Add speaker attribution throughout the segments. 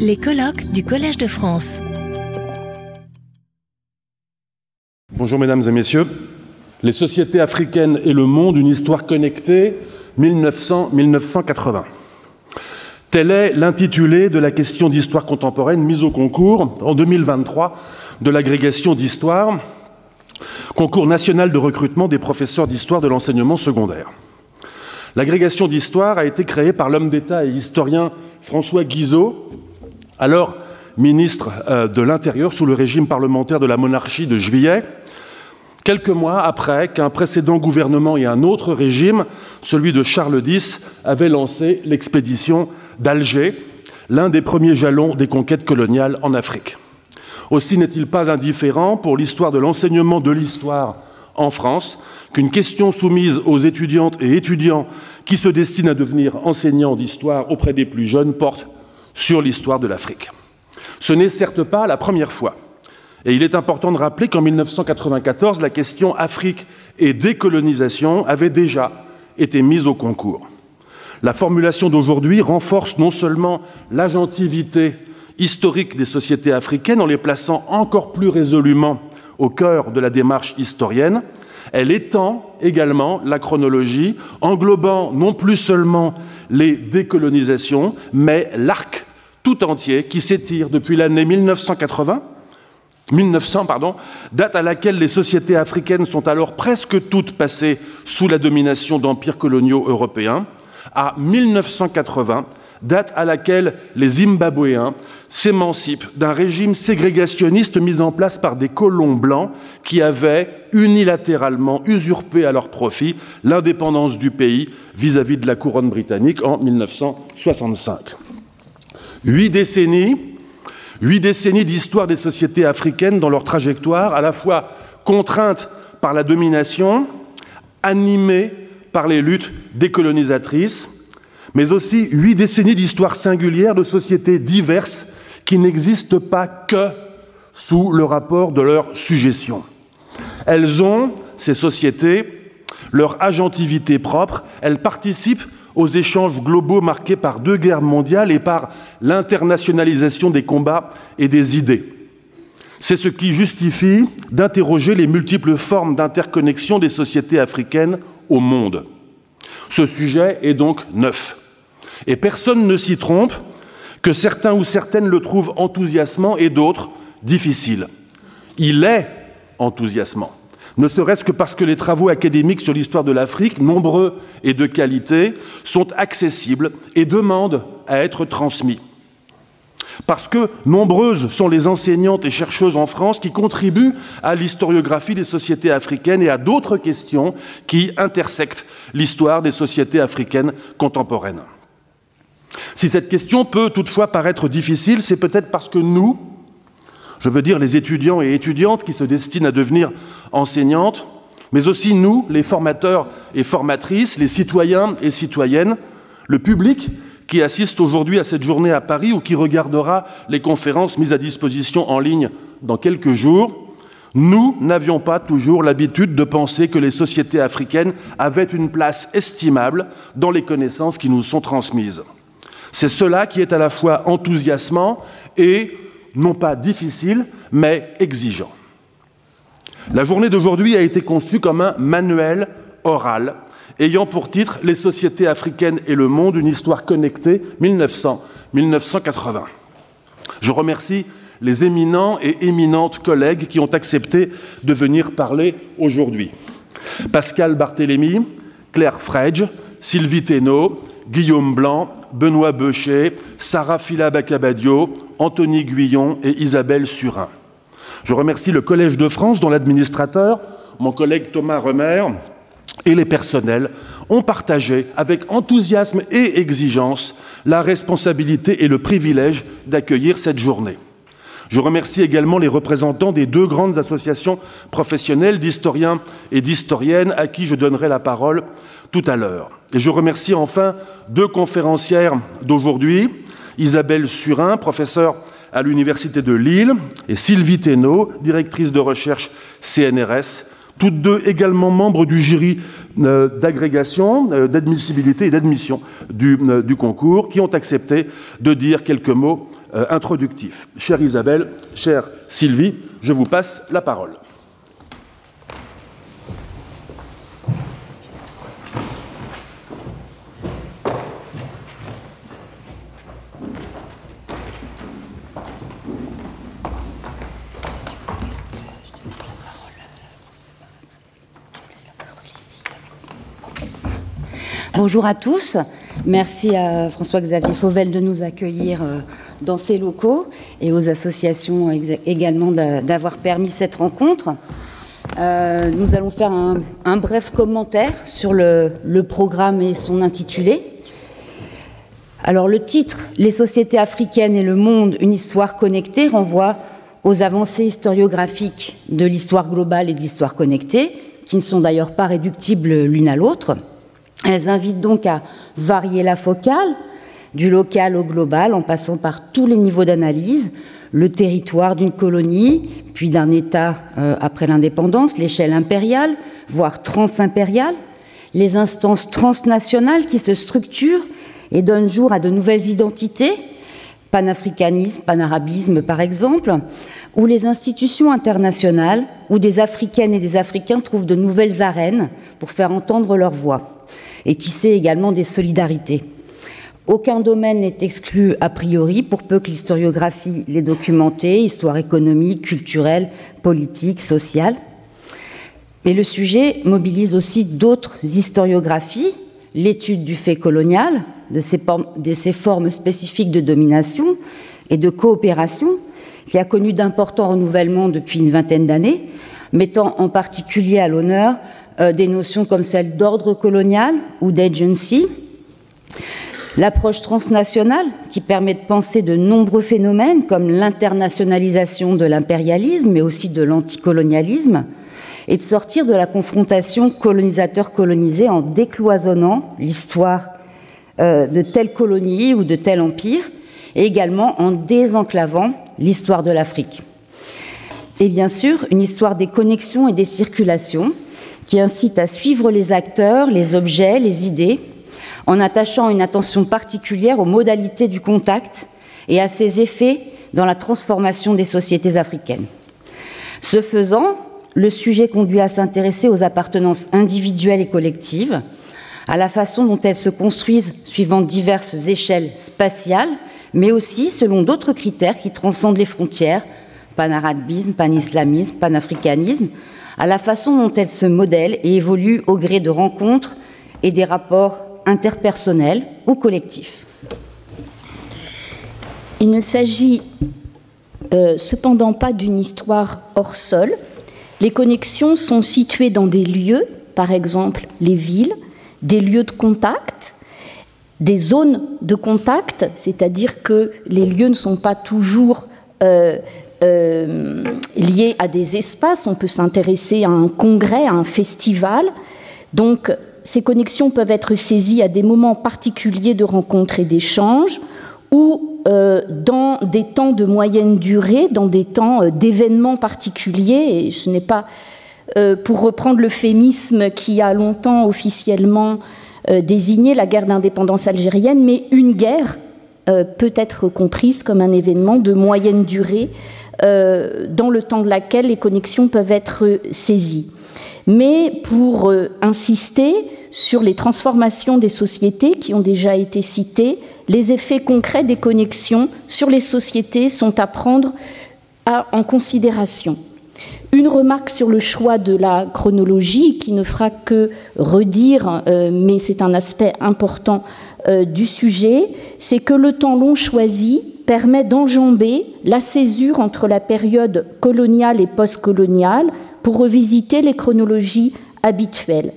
Speaker 1: Les colloques du Collège de France.
Speaker 2: Bonjour mesdames et messieurs. Les sociétés africaines et le monde, une histoire connectée, 1900-1980. Tel est l'intitulé de la question d'histoire contemporaine mise au concours en 2023 de l'agrégation d'histoire, concours national de recrutement des professeurs d'histoire de l'enseignement secondaire. L'agrégation d'histoire a été créée par l'homme d'État et historien François Guizot, alors ministre euh, de l'Intérieur sous le régime parlementaire de la monarchie de juillet, quelques mois après qu'un précédent gouvernement et un autre régime, celui de Charles X, avaient lancé l'expédition d'Alger, l'un des premiers jalons des conquêtes coloniales en Afrique. Aussi n'est-il pas indifférent pour l'histoire de l'enseignement de l'histoire en France qu'une question soumise aux étudiantes et étudiants qui se destinent à devenir enseignants d'histoire auprès des plus jeunes porte sur l'histoire de l'Afrique. Ce n'est certes pas la première fois. Et il est important de rappeler qu'en 1994, la question Afrique et décolonisation avait déjà été mise au concours. La formulation d'aujourd'hui renforce non seulement l'agentivité historique des sociétés africaines en les plaçant encore plus résolument au cœur de la démarche historienne, elle étend également la chronologie, englobant non plus seulement les décolonisations, mais l'arc tout entier qui s'étire depuis l'année 1980 1900, pardon, date à laquelle les sociétés africaines sont alors presque toutes passées sous la domination d'empires coloniaux européens, à 1980, date à laquelle les Zimbabwéens s'émancipent d'un régime ségrégationniste mis en place par des colons blancs qui avaient unilatéralement usurpé à leur profit l'indépendance du pays vis-à-vis -vis de la couronne britannique en 1965. Huit décennies, huit décennies d'histoire des sociétés africaines dans leur trajectoire, à la fois contraintes par la domination, animées par les luttes décolonisatrices, mais aussi huit décennies d'histoire singulière de sociétés diverses qui n'existent pas que sous le rapport de leur suggestion. Elles ont, ces sociétés, leur agentivité propre, elles participent aux échanges globaux marqués par deux guerres mondiales et par l'internationalisation des combats et des idées. C'est ce qui justifie d'interroger les multiples formes d'interconnexion des sociétés africaines au monde. Ce sujet est donc neuf. Et personne ne s'y trompe que certains ou certaines le trouvent enthousiasmant et d'autres difficile. Il est enthousiasmant, ne serait-ce que parce que les travaux académiques sur l'histoire de l'Afrique, nombreux et de qualité, sont accessibles et demandent à être transmis. Parce que nombreuses sont les enseignantes et chercheuses en France qui contribuent à l'historiographie des sociétés africaines et à d'autres questions qui intersectent l'histoire des sociétés africaines contemporaines. Si cette question peut toutefois paraître difficile, c'est peut-être parce que nous, je veux dire les étudiants et étudiantes qui se destinent à devenir enseignantes, mais aussi nous, les formateurs et formatrices, les citoyens et citoyennes, le public qui assiste aujourd'hui à cette journée à Paris ou qui regardera les conférences mises à disposition en ligne dans quelques jours, nous n'avions pas toujours l'habitude de penser que les sociétés africaines avaient une place estimable dans les connaissances qui nous sont transmises. C'est cela qui est à la fois enthousiasmant et non pas difficile, mais exigeant. La journée d'aujourd'hui a été conçue comme un manuel oral ayant pour titre Les sociétés africaines et le monde, une histoire connectée 1900-1980. Je remercie les éminents et éminentes collègues qui ont accepté de venir parler aujourd'hui. Pascal Barthélémy, Claire Fredge, Sylvie Thénault, Guillaume Blanc, Benoît Beuchet, Sarah Fila Bacabadio, Anthony Guyon et Isabelle Surin. Je remercie le Collège de France, dont l'administrateur, mon collègue Thomas Remer, et les personnels ont partagé avec enthousiasme et exigence la responsabilité et le privilège d'accueillir cette journée. Je remercie également les représentants des deux grandes associations professionnelles d'historiens et d'historiennes à qui je donnerai la parole tout à l'heure. Et je remercie enfin deux conférencières d'aujourd'hui, Isabelle Surin, professeure à l'Université de Lille, et Sylvie Thénault, directrice de recherche CNRS, toutes deux également membres du jury euh, d'agrégation, euh, d'admissibilité et d'admission euh, du, concours, qui ont accepté de dire quelques mots introductifs. Chère Isabelle, chère Sylvie, je vous passe la parole.
Speaker 3: Bonjour à tous. Merci à François-Xavier Fauvel de nous accueillir euh, dans ces locaux et aux associations également d'avoir permis cette rencontre. Euh, nous allons faire un, bref commentaire sur le, programme et son intitulé. Alors le titre Les sociétés africaines et le monde, une histoire connectée renvoie aux avancées historiographiques de l'histoire globale et de l'histoire connectée, qui ne sont d'ailleurs pas réductibles l'une à l'autre. Elles invitent donc à varier la focale, du local au global, en passant par tous les niveaux d'analyse, le territoire d'une colonie, puis d'un État euh, après l'indépendance, l'échelle impériale, voire transimpériale, les instances transnationales qui se structurent et donnent jour à de nouvelles identités, panafricanisme, panarabisme par exemple, ou les institutions internationales où des Africaines et des Africains trouvent de nouvelles arènes pour faire entendre leur voix et tisser également des solidarités. Aucun domaine n'est exclu a priori, pour peu que l'historiographie l'ait documenté, histoire économique, culturelle, politique, sociale. Mais le sujet mobilise aussi d'autres historiographies, l'étude du fait colonial, de ces, de ces formes spécifiques de domination et de coopération, qui a connu d'importants renouvellements depuis une vingtaine d'années, mettant en particulier à l'honneur euh, des notions comme celle d'ordre colonial ou d'agency, l'approche transnationale qui permet de penser de nombreux phénomènes comme l'internationalisation de l'impérialisme mais aussi de l'anticolonialisme et de sortir de la confrontation colonisateur-colonisé en décloisonnant l'histoire euh, de telle colonie ou de tel empire et également en désenclavant l'histoire de l'Afrique. Et bien sûr, une histoire des connexions et des circulations qui incite à suivre les acteurs, les objets, les idées, en attachant une attention particulière aux modalités du contact et à ses effets dans la transformation des sociétés africaines. Ce faisant, le sujet conduit à s'intéresser aux appartenances individuelles et collectives, à la façon dont elles se construisent suivant diverses échelles spatiales, mais aussi selon d'autres critères qui transcendent les frontières, panarabisme, panislamisme, panafricanisme, à la façon dont elle se modèle et évolue au gré de rencontres et des rapports interpersonnels ou collectifs.
Speaker 4: Il ne s'agit euh, cependant pas d'une histoire hors sol. Les connexions sont situées dans des lieux, par exemple les villes, des lieux de contact, des zones de contact, c'est-à-dire que les lieux ne sont pas toujours euh, euh, liées à des espaces. On peut s'intéresser à un congrès, à un festival. Donc, ces connexions peuvent être saisies à des moments particuliers de rencontres et d'échanges ou euh, dans des temps de moyenne durée, dans des temps euh, d'événements particuliers. Et ce n'est pas, pour reprendre l'euphémisme qui a longtemps officiellement désigné la guerre d'indépendance algérienne, mais une guerre peut être comprise comme un événement de moyenne durée euh, dans le temps de laquelle les connexions peuvent être saisies. Mais pour euh, insister sur les transformations des sociétés qui ont déjà été citées, les effets concrets des connexions sur les sociétés sont à prendre en considération. Une remarque sur le choix de la chronologie qui ne fera que redire, euh, mais c'est un aspect important du sujet, c'est que le temps long choisi permet d'enjamber la césure entre la période coloniale et postcoloniale pour revisiter les chronologies habituelles.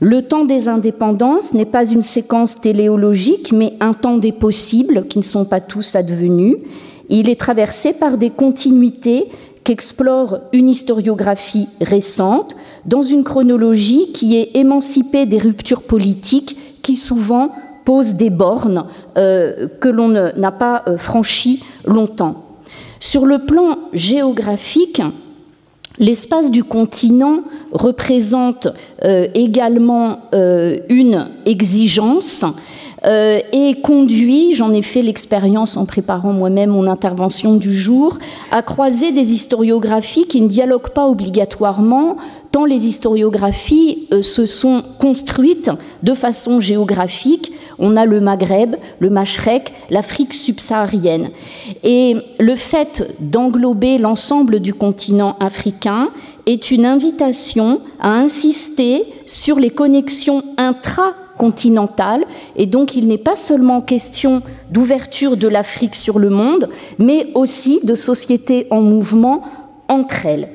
Speaker 4: Le temps des indépendances n'est pas une séquence téléologique, mais un temps des possibles qui ne sont pas tous advenus. Il est traversé par des continuités qu'explore une historiographie récente dans une chronologie qui est émancipée des ruptures politiques qui souvent pose des bornes euh, que l'on n'a pas euh, franchies longtemps. Sur le plan géographique, L'espace du continent représente euh, également une exigence euh, et conduit, j'en ai fait l'expérience en préparant moi-même mon intervention du jour, à croiser des historiographies qui ne dialoguent pas obligatoirement, tant les historiographies se sont construites de façon géographique. On a le Maghreb, le Machrek, l'Afrique subsaharienne. Et le fait d'englober l'ensemble du continent africain est une invitation à insister sur les connexions intracontinentales. Et donc, il n'est pas seulement question d'ouverture de l'Afrique sur le monde, mais aussi de sociétés en mouvement entre elles.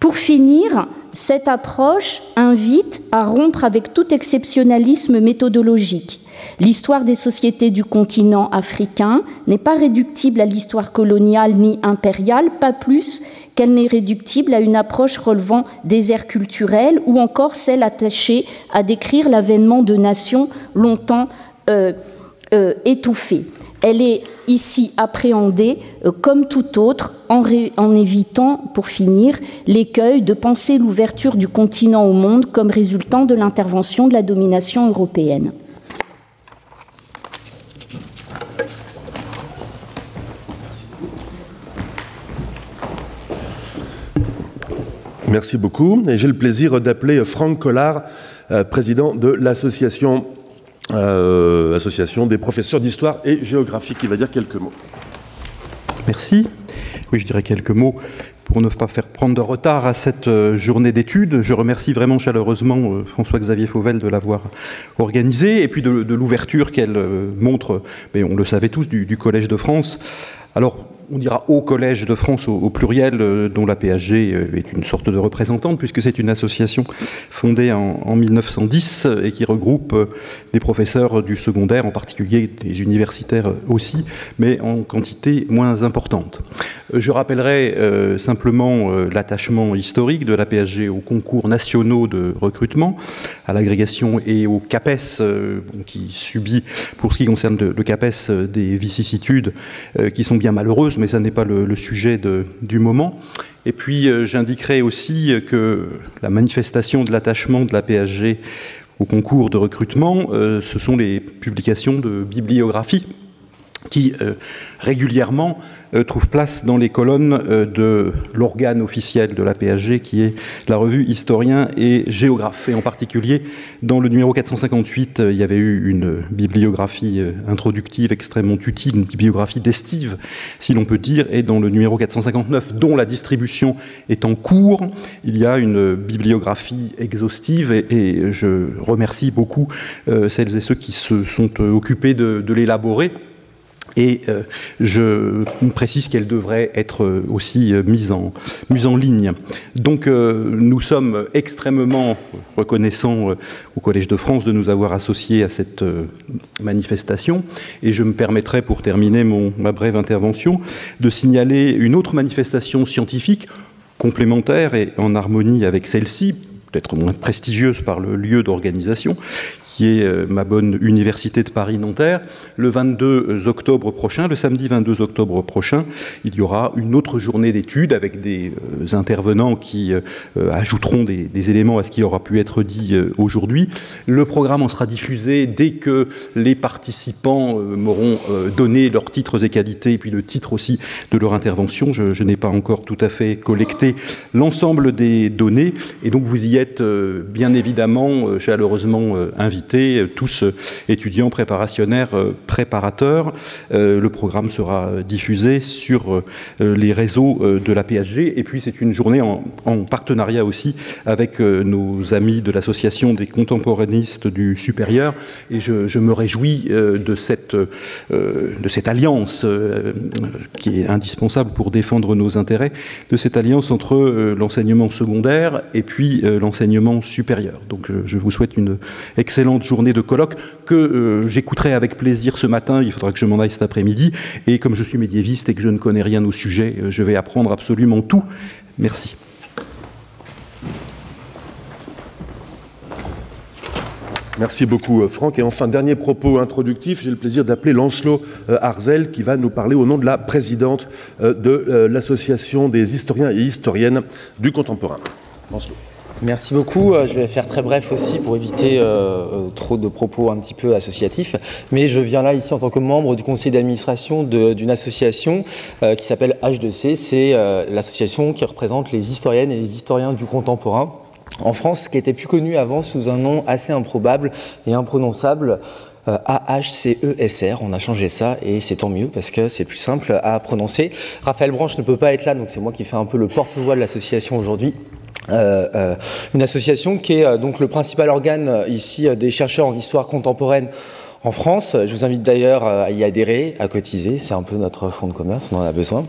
Speaker 4: Pour finir, cette approche invite à rompre avec tout exceptionnalisme méthodologique. L'histoire des sociétés du continent africain n'est pas réductible à l'histoire coloniale ni impériale, pas plus qu'elle n'est réductible à une approche relevant des airs culturels ou encore celle attachée à décrire l'avènement de nations longtemps euh, euh, étouffées. Elle est ici appréhendée euh, comme tout autre en évitant, pour finir, l'écueil de penser l'ouverture du continent au monde comme résultant de l'intervention de la domination européenne.
Speaker 2: Merci beaucoup. Et j'ai le plaisir d'appeler Franck Collard, euh, président de l'association euh, association des professeurs d'histoire et géographie, qui va dire quelques mots.
Speaker 5: Merci. Oui, je dirais quelques mots pour ne pas faire prendre de retard à cette euh, journée d'études. Je remercie vraiment chaleureusement François-Xavier Fauvel de l'avoir organisée et puis de, l'ouverture qu'elle montre, mais on le savait tous, du, du Collège de France. Alors, on dira au Collège de France au, pluriel, euh, dont la PHG euh, est une sorte de représentante, puisque c'est une association fondée en, 1910 et qui regroupe euh, des professeurs du secondaire, en particulier des universitaires aussi, mais en quantité moins importante. Je rappellerai simplement l'attachement historique de la PSG aux concours nationaux de recrutement, à l'agrégation et au CAPES, qui subit, pour ce qui concerne le CAPES, des vicissitudes qui sont bien malheureuses, mais ça n'est pas le, sujet du moment. Et puis euh, j'indiquerai aussi que la manifestation de l'attachement de la PSG au concours de recrutement, euh, ce sont les publications de bibliographie qui euh, régulièrement euh, trouve place dans les colonnes euh, de l'organe officiel de la PSG, qui est la revue Historien et Géographe. Et en particulier, dans le numéro 458, il y avait eu une bibliographie introductive extrêmement utile, une bibliographie d'estive, si l'on peut dire, et dans le numéro 459, dont la distribution est en cours, il y a une bibliographie exhaustive, et, je remercie beaucoup celles et ceux qui se sont occupés de l'élaborer. Et euh, je précise qu'elle devrait être euh, aussi euh, mise en, mise en ligne. Donc nous sommes extrêmement reconnaissants au Collège de France de nous avoir associés à cette manifestation. Et je me permettrai, pour terminer mon, ma brève intervention, de signaler une autre manifestation scientifique complémentaire et en harmonie avec celle-ci, peut-être moins prestigieuse par le lieu d'organisation, qui est euh, ma bonne université de Paris-Nanterre. Le 22 octobre prochain, le samedi 22 octobre prochain, il y aura une autre journée d'études avec des euh, intervenants qui euh, ajouteront des, éléments à ce qui aura pu être dit aujourd'hui. Le programme en sera diffusé dès que les participants m'auront donné leurs titres et qualités, et puis le titre aussi de leur intervention. Je, je n'ai pas encore tout à fait collecté l'ensemble des données, et donc vous y êtes bien évidemment chaleureusement invités euh, tous euh, étudiants préparationnaires euh, préparateurs. le programme sera diffusé sur les réseaux de la PSG. Et puis c'est une journée en, partenariat aussi avec nos amis de l'association des contemporanistes du supérieur. Et je, me réjouis de cette, de cette alliance qui est indispensable pour défendre nos intérêts, de cette alliance entre l'enseignement secondaire et puis l'enseignement supérieur. Donc je vous souhaite une excellente journée de colloque que euh, j'écouterai avec plaisir ce matin. Il faudra que je m'en aille cet après-midi. Et comme je suis médiéviste et que je ne connais rien au sujet, euh, je vais apprendre absolument tout. Merci.
Speaker 2: Merci beaucoup Franck. Et enfin, dernier propos introductif, j'ai le plaisir d'appeler Lancelot Arzel qui va nous parler au nom de la présidente de l'Association des historiens et historiennes du contemporain. Lancelot.
Speaker 6: Merci beaucoup. Euh, je vais faire très bref aussi pour éviter euh, euh, trop de propos un petit peu associatifs. Mais je viens là ici en tant que membre du conseil d'administration d'une association qui s'appelle H2C. C'est l'association qui représente les historiennes et les historiens du contemporain en France, qui était plus connu avant sous un nom assez improbable et imprononçable. AHCESR, on a changé ça et c'est tant mieux parce que c'est plus simple à prononcer. Raphaël Branche ne peut pas être là, donc c'est moi qui fais un peu le porte-voix de l'association aujourd'hui. Euh, euh, une association qui est euh, donc le principal organe ici des chercheurs en histoire contemporaine en France. Je vous invite d'ailleurs à y adhérer, à cotiser, c'est un peu notre fonds de commerce, on en a besoin.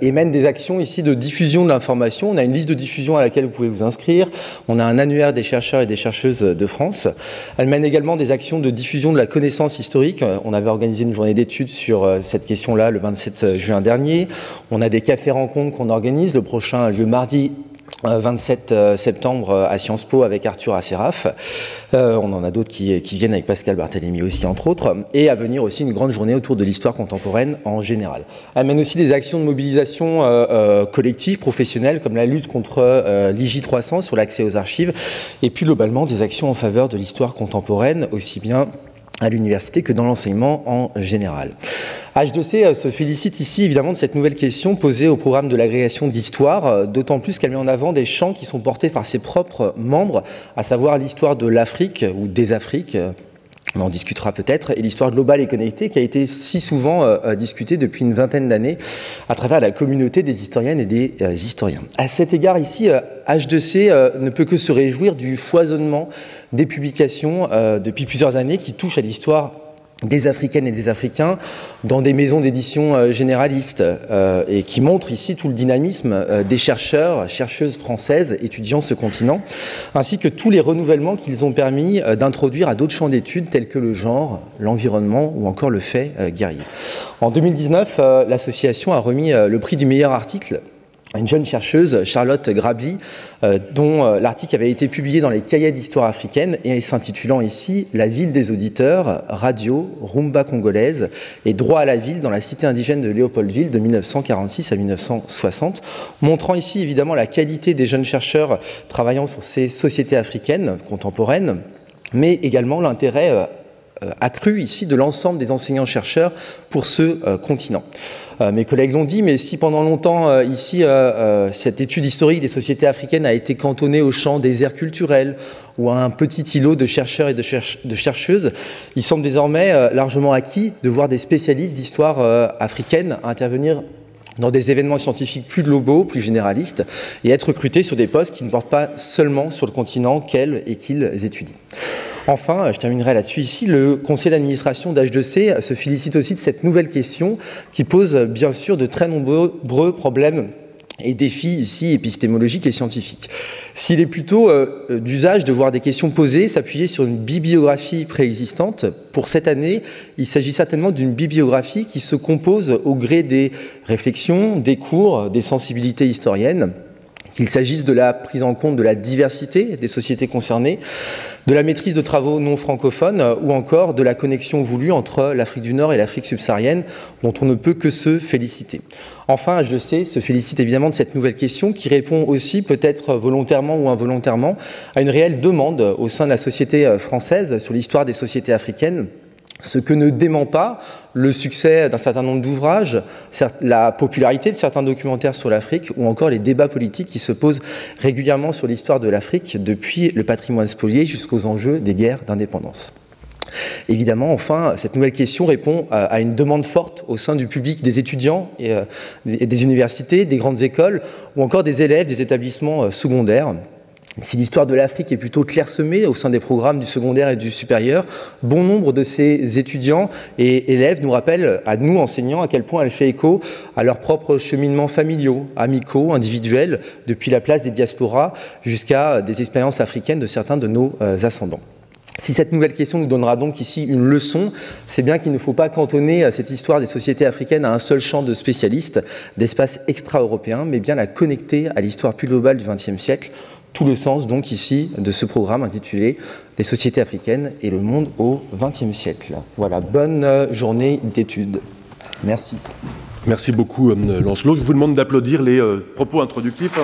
Speaker 6: et mène des actions ici de diffusion de l'information. On a une liste de diffusion à laquelle vous pouvez vous inscrire. On a un annuaire des chercheurs et des chercheuses de France. Elle mène également des actions de diffusion de la connaissance historique. On avait organisé une journée d'études sur cette question-là le 27 juin dernier. On a des cafés rencontres qu'on organise. Le prochain a lieu mardi 27 euh, septembre euh, à Sciences Po avec Arthur Asseraf. Euh, on en a d'autres qui, viennent avec Pascal Barthélémy aussi, entre autres. Et à venir aussi une grande journée autour de l'histoire contemporaine en général. Elle mène aussi des actions de mobilisation collective, professionnelle, comme la lutte contre l'IJ300 sur l'accès aux archives. Et puis globalement, des actions en faveur de l'histoire contemporaine, aussi bien à l'université que dans l'enseignement en général. H2C euh, se félicite ici évidemment de cette nouvelle question posée au programme de l'agrégation d'histoire, euh, d'autant plus qu'elle met en avant des champs qui sont portés par ses propres membres, à savoir l'histoire de l'Afrique ou des Afriques, on en discutera peut-être, et l'histoire globale et connectée qui a été si souvent euh, euh, discutée depuis une vingtaine d'années à travers la communauté des historiennes et des euh, historiens. À cet égard, ici, H2C ne peut que se réjouir du foisonnement des publications depuis plusieurs années qui touchent à l'histoire des Africaines et des Africains dans des maisons d'édition euh, généralistes euh, et qui montrent ici tout le dynamisme euh, des chercheurs, chercheuses françaises étudiant ce continent, ainsi que tous les renouvellements qu'ils ont permis d'introduire à d'autres champs d'études tels que le genre, l'environnement ou encore le fait guerrier. En 2019, l'association a remis le prix du meilleur article une jeune chercheuse, Charlotte Grabli, euh, dont euh, l'article avait été publié dans les cahiers d'histoire africaine et s'intitulant ici La ville des auditeurs, radio, rumba congolaise et droit à la ville dans la cité indigène de Léopoldville de 1946 à 1960, montrant ici évidemment la qualité des jeunes chercheurs travaillant sur ces sociétés africaines contemporaines, mais également l'intérêt euh, accru ici de l'ensemble des enseignants-chercheurs pour ce continent. Euh, mes collègues l'ont dit, mais si pendant longtemps, euh, ici, euh, cette étude historique des sociétés africaines a été cantonnée au champ des aires culturelles ou à un petit îlot de chercheurs et de, chercheuses, il semble désormais largement acquis de voir des spécialistes d'histoire africaine intervenir dans des événements scientifiques plus globaux, plus généralistes, et être recrutés sur des postes qui ne portent pas seulement sur le continent qu'elles et qu'ils étudient. Enfin, je terminerai là-dessus ici, le conseil d'administration d'H2C se félicite aussi de cette nouvelle question qui pose bien sûr de très nombreux problèmes et défis ici épistémologiques et scientifiques. S'il est plutôt euh, d'usage de voir des questions posées s'appuyer sur une bibliographie préexistante, pour cette année, il s'agit certainement d'une bibliographie qui se compose au gré des réflexions, des cours, des sensibilités historiennes qu'il s'agisse de la prise en compte de la diversité des sociétés concernées, de la maîtrise de travaux non francophones ou encore de la connexion voulue entre l'Afrique du Nord et l'Afrique subsaharienne dont on ne peut que se féliciter. Enfin, je le sais, se félicite évidemment de cette nouvelle question qui répond aussi, peut-être volontairement ou involontairement, à une réelle demande au sein de la société française sur l'histoire des sociétés africaines ce que ne dément pas le succès d'un certain nombre d'ouvrages, la popularité de certains documentaires sur l'Afrique ou encore les débats politiques qui se posent régulièrement sur l'histoire de l'Afrique depuis le patrimoine spolié jusqu'aux enjeux des guerres d'indépendance. Évidemment, enfin, cette nouvelle question répond à une demande forte au sein du public des étudiants et euh, des universités, des grandes écoles ou encore des élèves des établissements euh, secondaires si l'histoire de l'Afrique est plutôt clairsemée au sein des programmes du secondaire et du supérieur, bon nombre de ces étudiants et élèves nous rappellent, à nous enseignants, à quel point elle fait écho à leurs propres cheminements familiaux, amicaux, individuels, depuis la place des diasporas jusqu'à des expériences africaines de certains de nos euh, ascendants. Si cette nouvelle question nous donnera donc ici une leçon, c'est bien qu'il ne faut pas cantonner euh, cette histoire des sociétés africaines à un seul champ de spécialistes d'espaces extra-européens, mais bien la connecter à l'histoire plus globale du XXe siècle tout le sens donc ici de ce programme intitulé Les sociétés africaines et le monde au XXe siècle. Voilà, bonne journée d'études. Merci.
Speaker 2: Merci beaucoup, Lancelot. Je vous demande d'applaudir les propos introductifs.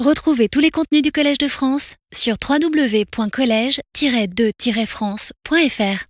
Speaker 1: Retrouvez tous les contenus du Collège de France sur www.colège-2-france.fr.